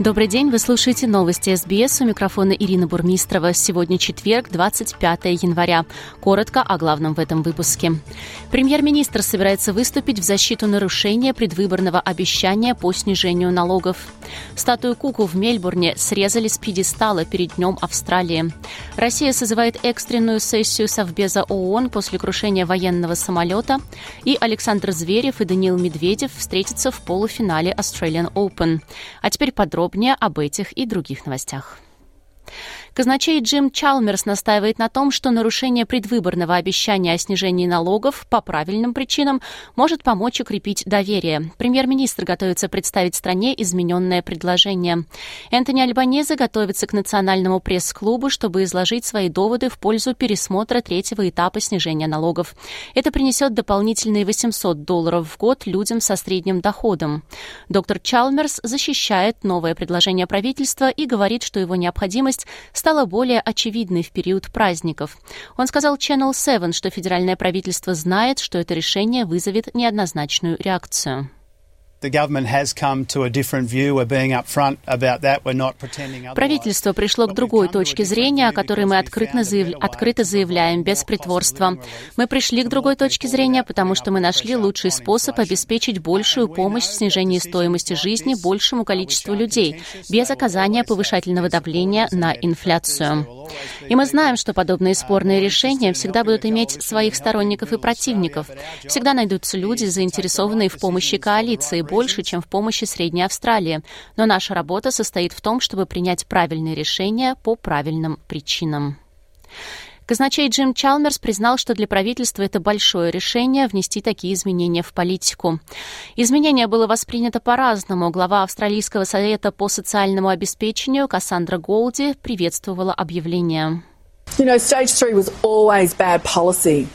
Добрый день, вы слушаете новости СБС. У микрофона Ирина Бурмистрова. Сегодня четверг, 25 января. Коротко о главном в этом выпуске. Премьер-министр собирается выступить в защиту нарушения предвыборного обещания по снижению налогов. Статую Куку в Мельбурне срезали с пьедестала перед Днем Австралии. Россия созывает экстренную сессию Совбеза ООН после крушения военного самолета. И Александр Зверев и Даниил Медведев встретятся в полуфинале Australian Open. А теперь подробнее подробнее об этих и других новостях. Казначей Джим Чалмерс настаивает на том, что нарушение предвыборного обещания о снижении налогов по правильным причинам может помочь укрепить доверие. Премьер-министр готовится представить стране измененное предложение. Энтони Альбанезе готовится к национальному пресс-клубу, чтобы изложить свои доводы в пользу пересмотра третьего этапа снижения налогов. Это принесет дополнительные 800 долларов в год людям со средним доходом. Доктор Чалмерс защищает новое предложение правительства и говорит, что его необходимость стала более очевидной в период праздников. Он сказал Channel 7, что федеральное правительство знает, что это решение вызовет неоднозначную реакцию. Правительство пришло к другой точке зрения, о которой мы открыто, заяв... открыто заявляем, без притворства. Мы пришли к другой точке зрения, потому что мы нашли лучший способ обеспечить большую помощь в снижении стоимости жизни большему количеству людей, без оказания повышательного давления на инфляцию. И мы знаем, что подобные спорные решения всегда будут иметь своих сторонников и противников. Всегда найдутся люди, заинтересованные в помощи коалиции, больше, чем в помощи Средней Австралии. Но наша работа состоит в том, чтобы принять правильные решения по правильным причинам. Казначей Джим Чалмерс признал, что для правительства это большое решение внести такие изменения в политику. Изменение было воспринято по-разному. Глава Австралийского совета по социальному обеспечению Кассандра Голди приветствовала объявление. You know, stage three was always bad policy.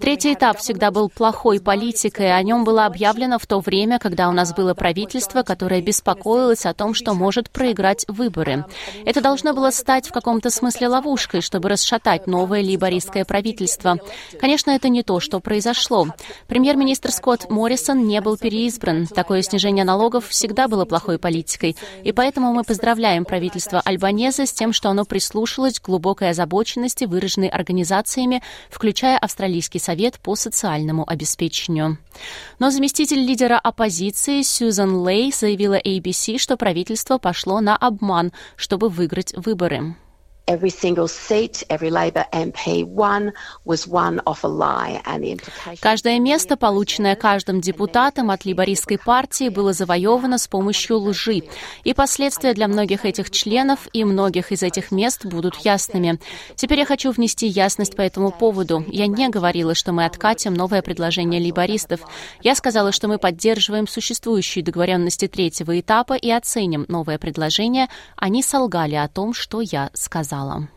Третий этап всегда был плохой политикой. О нем было объявлено в то время, когда у нас было правительство, которое беспокоилось о том, что может проиграть выборы. Это должно было стать в каком-то смысле ловушкой, чтобы расшатать новое либористское правительство. Конечно, это не то, что произошло. Премьер-министр Скотт Моррисон не был переизбран. Такое снижение налогов всегда было плохой политикой. И поэтому мы поздравляем правительство Альбанеза с тем, что оно прислушалось к глубокой озабоченности, выраженной организацией организациями, включая Австралийский совет по социальному обеспечению. Но заместитель лидера оппозиции Сьюзан Лей заявила ABC, что правительство пошло на обман, чтобы выиграть выборы. Every single seat, every Labor MP won was won off a lie, and the implication... Каждое место, полученное каждым депутатом от либористской партии, было завоевано с помощью лжи. И последствия для многих этих членов и многих из этих мест будут ясными. Теперь я хочу внести ясность по этому поводу. Я не говорила, что мы откатим новое предложение либористов. Я сказала, что мы поддерживаем существующие договоренности третьего этапа и оценим новое предложение. Они солгали о том, что я сказала сказала.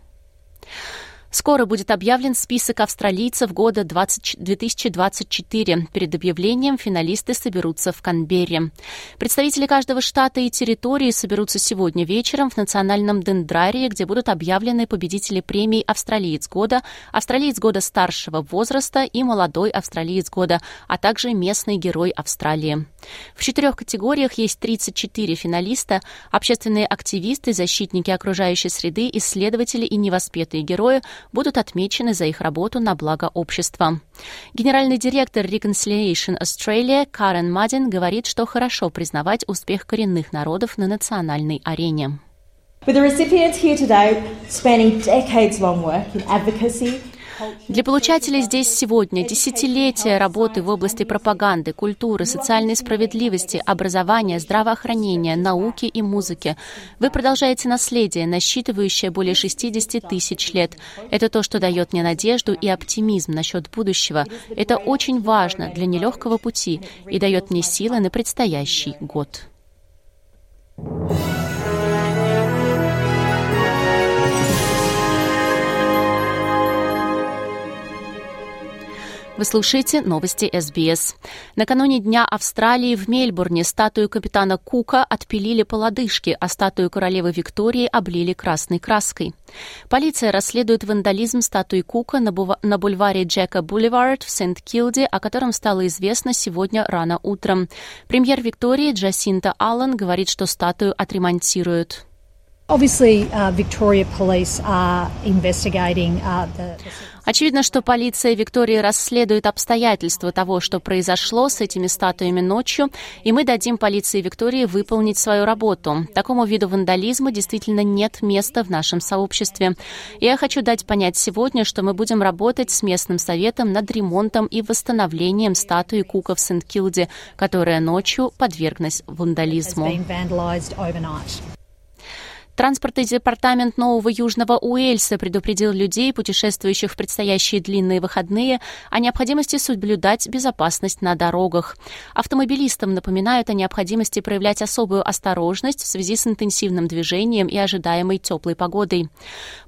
Скоро будет объявлен список австралийцев года 20, 2024. Перед объявлением финалисты соберутся в Канберре. Представители каждого штата и территории соберутся сегодня вечером в национальном дендрарии, где будут объявлены победители премий «Австралиец года», «Австралиец года старшего возраста» и «Молодой австралиец года», а также «Местный герой Австралии». В четырех категориях есть 34 финалиста, общественные активисты, защитники окружающей среды, исследователи и невоспетые герои – будут отмечены за их работу на благо общества. Генеральный директор Reconciliation Australia Карен Мадин говорит, что хорошо признавать успех коренных народов на национальной арене. With the recipients here today spanning decades-long work in advocacy, для получателей здесь сегодня десятилетия работы в области пропаганды, культуры, социальной справедливости, образования, здравоохранения, науки и музыки. Вы продолжаете наследие, насчитывающее более 60 тысяч лет. Это то, что дает мне надежду и оптимизм насчет будущего. Это очень важно для нелегкого пути и дает мне силы на предстоящий год. Вы слушаете новости СБС. Накануне Дня Австралии в Мельбурне статую капитана Кука отпилили по лодыжке, а статую королевы Виктории облили красной краской. Полиция расследует вандализм статуи Кука на, бува- на бульваре Джека Бульвард в Сент-Килде, о котором стало известно сегодня рано утром. Премьер Виктории Джасинта Аллен говорит, что статую отремонтируют. Очевидно, что полиция Виктории расследует обстоятельства того, что произошло с этими статуями ночью, и мы дадим полиции Виктории выполнить свою работу. Такому виду вандализма действительно нет места в нашем сообществе. Я хочу дать понять сегодня, что мы будем работать с местным советом над ремонтом и восстановлением статуи Кука в Сент-Килде, которая ночью подверглась вандализму. Транспортный департамент Нового Южного Уэльса предупредил людей, путешествующих в предстоящие длинные выходные, о необходимости соблюдать безопасность на дорогах. Автомобилистам напоминают о необходимости проявлять особую осторожность в связи с интенсивным движением и ожидаемой теплой погодой.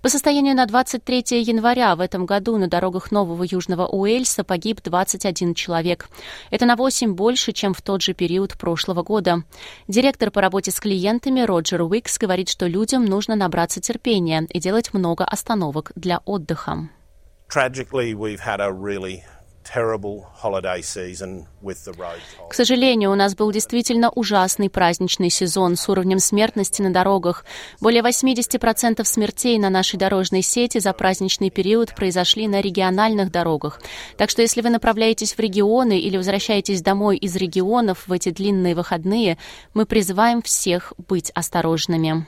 По состоянию на 23 января в этом году на дорогах Нового Южного Уэльса погиб 21 человек. Это на 8 больше, чем в тот же период прошлого года. Директор по работе с клиентами Роджер Уикс говорит, что людям нужно набраться терпения и делать много остановок для отдыха. К сожалению, у нас был действительно ужасный праздничный сезон с уровнем смертности на дорогах. Более 80% смертей на нашей дорожной сети за праздничный период произошли на региональных дорогах. Так что если вы направляетесь в регионы или возвращаетесь домой из регионов в эти длинные выходные, мы призываем всех быть осторожными.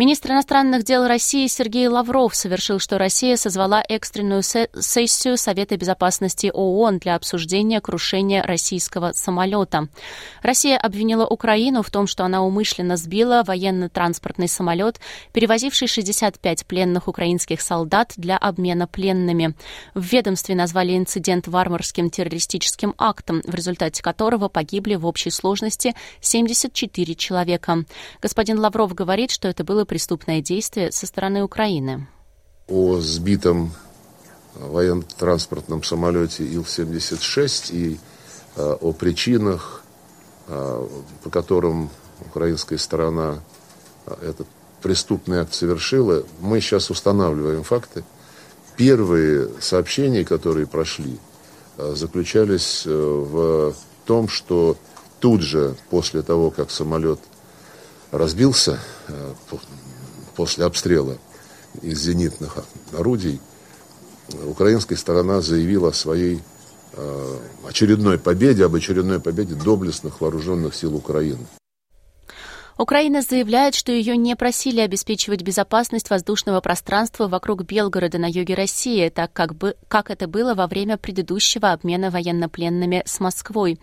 Министр иностранных дел России Сергей Лавров совершил, что Россия созвала экстренную сессию Совета безопасности ООН для обсуждения крушения российского самолета. Россия обвинила Украину в том, что она умышленно сбила военно-транспортный самолет, перевозивший 65 пленных украинских солдат для обмена пленными. В ведомстве назвали инцидент варварским террористическим актом, в результате которого погибли в общей сложности 74 человека. Господин Лавров говорит, что это было преступное действие со стороны Украины. О сбитом военно-транспортном самолете Ил-76 и э, о причинах, э, по которым украинская сторона э, этот преступный акт совершила, мы сейчас устанавливаем факты. Первые сообщения, которые прошли, э, заключались э, в том, что тут же после того, как самолет разбился э, после обстрела из зенитных орудий, украинская сторона заявила о своей э, очередной победе, об очередной победе доблестных вооруженных сил Украины. Украина заявляет, что ее не просили обеспечивать безопасность воздушного пространства вокруг Белгорода на юге России, так как, бы, как это было во время предыдущего обмена военнопленными с Москвой.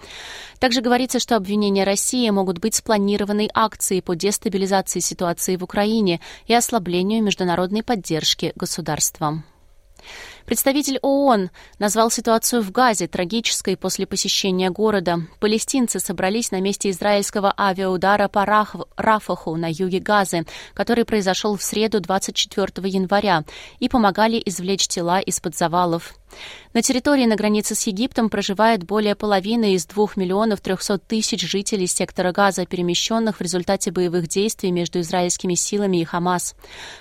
Также говорится, что обвинения России могут быть спланированной акцией по дестабилизации ситуации в Украине и ослаблению международной поддержки государством. Представитель ООН назвал ситуацию в Газе трагической после посещения города. Палестинцы собрались на месте израильского авиаудара по Рафаху на юге Газы, который произошел в среду 24 января, и помогали извлечь тела из-под завалов. На территории на границе с Египтом проживает более половины из 2 миллионов 300 тысяч жителей сектора Газа, перемещенных в результате боевых действий между израильскими силами и Хамас.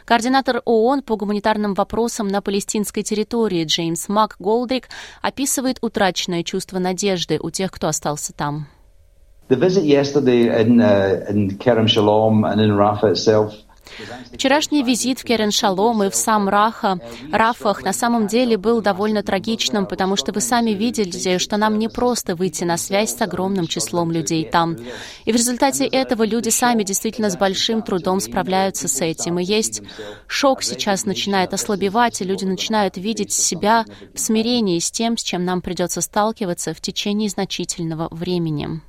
Координатор ООН по гуманитарным вопросам на палестинской территории Джеймс Мак Голдрик описывает утраченное чувство надежды у тех, кто остался там. The visit yesterday in, uh, in Kerem Shalom and in Rafah itself Вчерашний визит в Керен-Шалом и в сам Раха, Рафах на самом деле был довольно трагичным, потому что вы сами видели, что нам не просто выйти на связь с огромным числом людей там. И в результате этого люди сами действительно с большим трудом справляются с этим. И есть шок сейчас начинает ослабевать, и люди начинают видеть себя в смирении с тем, с чем нам придется сталкиваться в течение значительного времени.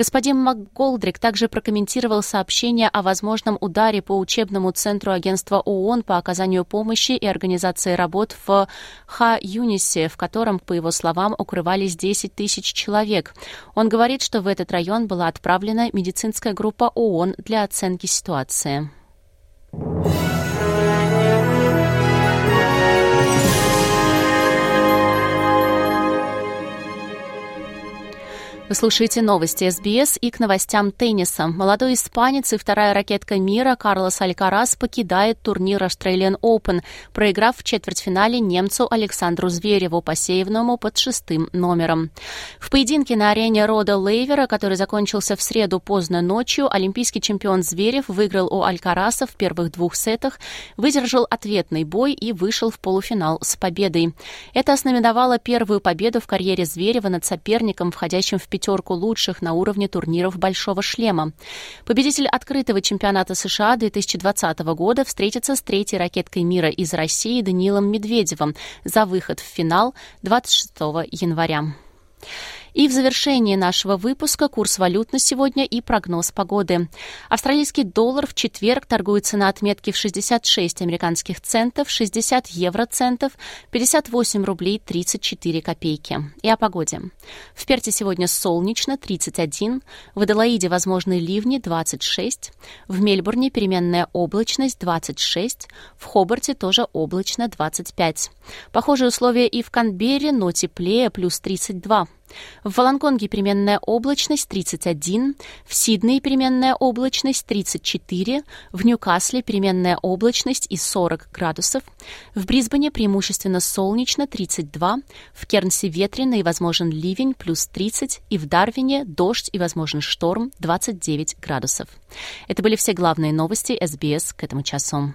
Господин МакГолдрик также прокомментировал сообщение о возможном ударе по учебному центру агентства ООН по оказанию помощи и организации работ в Ха-Юнисе, в котором, по его словам, укрывались 10 тысяч человек. Он говорит, что в этот район была отправлена медицинская группа ООН для оценки ситуации. Вы слушаете новости СБС и к новостям тенниса. Молодой испанец и вторая ракетка мира Карлос Алькарас покидает турнир Australian Open, проиграв в четвертьфинале немцу Александру Звереву по сейвному под шестым номером. В поединке на арене Рода Лейвера, который закончился в среду поздно ночью, олимпийский чемпион Зверев выиграл у Алькараса в первых двух сетах, выдержал ответный бой и вышел в полуфинал с победой. Это ознаменовало первую победу в карьере Зверева над соперником, входящим в пятерку лучших на уровне турниров «Большого шлема». Победитель открытого чемпионата США 2020 года встретится с третьей ракеткой мира из России Даниилом Медведевым за выход в финал 26 января. И в завершении нашего выпуска курс валют на сегодня и прогноз погоды. Австралийский доллар в четверг торгуется на отметке в 66 американских центов, 60 евроцентов, 58 рублей 34 копейки. И о погоде. В Перте сегодня солнечно 31, в Аделаиде возможны ливни 26, в Мельбурне переменная облачность 26, в Хобарте тоже облачно 25. Похожие условия и в Канберре, но теплее плюс 32. В Волонконге переменная облачность 31, в Сиднее переменная облачность 34, в Ньюкасле переменная облачность и 40 градусов, в Брисбене преимущественно солнечно 32, в Кернсе ветрено и возможен ливень плюс 30 и в Дарвине дождь и возможен шторм 29 градусов. Это были все главные новости СБС к этому часу.